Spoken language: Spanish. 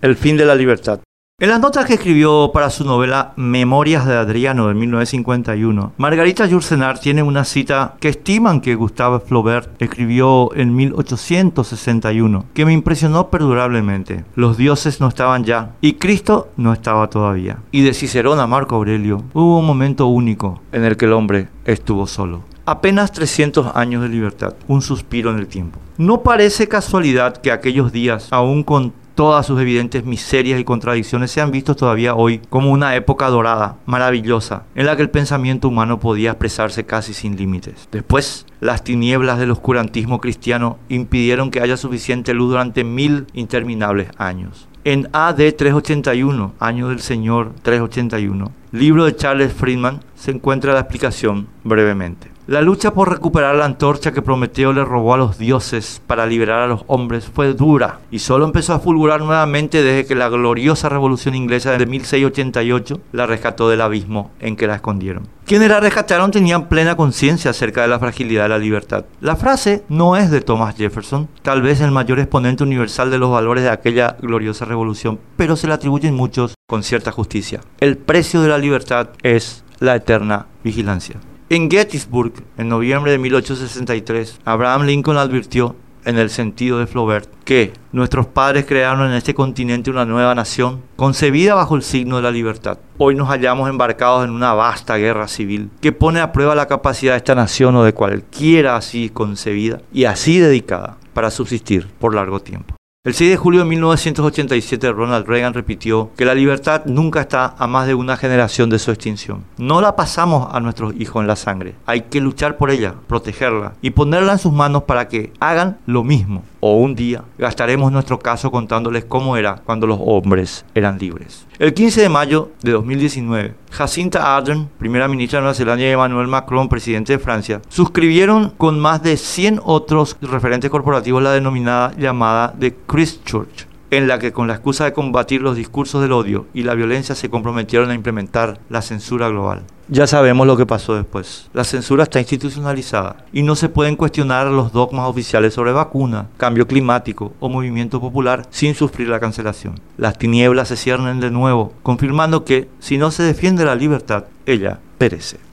El fin de la libertad. En las notas que escribió para su novela Memorias de Adriano de 1951, Margarita Yourcenar tiene una cita que estiman que Gustave Flaubert escribió en 1861, que me impresionó perdurablemente. Los dioses no estaban ya y Cristo no estaba todavía. Y de Cicerón a Marco Aurelio hubo un momento único en el que el hombre estuvo solo. Apenas 300 años de libertad, un suspiro en el tiempo. No parece casualidad que aquellos días, aún con todas sus evidentes miserias y contradicciones se han visto todavía hoy como una época dorada, maravillosa, en la que el pensamiento humano podía expresarse casi sin límites. Después, las tinieblas del oscurantismo cristiano impidieron que haya suficiente luz durante mil interminables años. En AD 381, Año del Señor 381, libro de Charles Friedman, se encuentra la explicación brevemente. La lucha por recuperar la antorcha que Prometeo le robó a los dioses para liberar a los hombres fue dura y solo empezó a fulgurar nuevamente desde que la gloriosa revolución inglesa de 1688 la rescató del abismo en que la escondieron. Quienes la rescataron tenían plena conciencia acerca de la fragilidad de la libertad. La frase no es de Thomas Jefferson, tal vez el mayor exponente universal de los valores de aquella gloriosa revolución, pero se le atribuyen muchos con cierta justicia. El precio de la libertad es la eterna vigilancia. En Gettysburg, en noviembre de 1863, Abraham Lincoln advirtió, en el sentido de Flaubert, que nuestros padres crearon en este continente una nueva nación, concebida bajo el signo de la libertad. Hoy nos hallamos embarcados en una vasta guerra civil que pone a prueba la capacidad de esta nación o de cualquiera así concebida y así dedicada para subsistir por largo tiempo. El 6 de julio de 1987 Ronald Reagan repitió que la libertad nunca está a más de una generación de su extinción. No la pasamos a nuestros hijos en la sangre. Hay que luchar por ella, protegerla y ponerla en sus manos para que hagan lo mismo. O un día gastaremos nuestro caso contándoles cómo era cuando los hombres eran libres. El 15 de mayo de 2019, Jacinta Ardern, primera ministra de Nueva Zelanda, y Emmanuel Macron, presidente de Francia, suscribieron con más de 100 otros referentes corporativos la denominada llamada de Christchurch en la que con la excusa de combatir los discursos del odio y la violencia se comprometieron a implementar la censura global. Ya sabemos lo que pasó después. La censura está institucionalizada y no se pueden cuestionar los dogmas oficiales sobre vacuna, cambio climático o movimiento popular sin sufrir la cancelación. Las tinieblas se ciernen de nuevo, confirmando que si no se defiende la libertad, ella perece.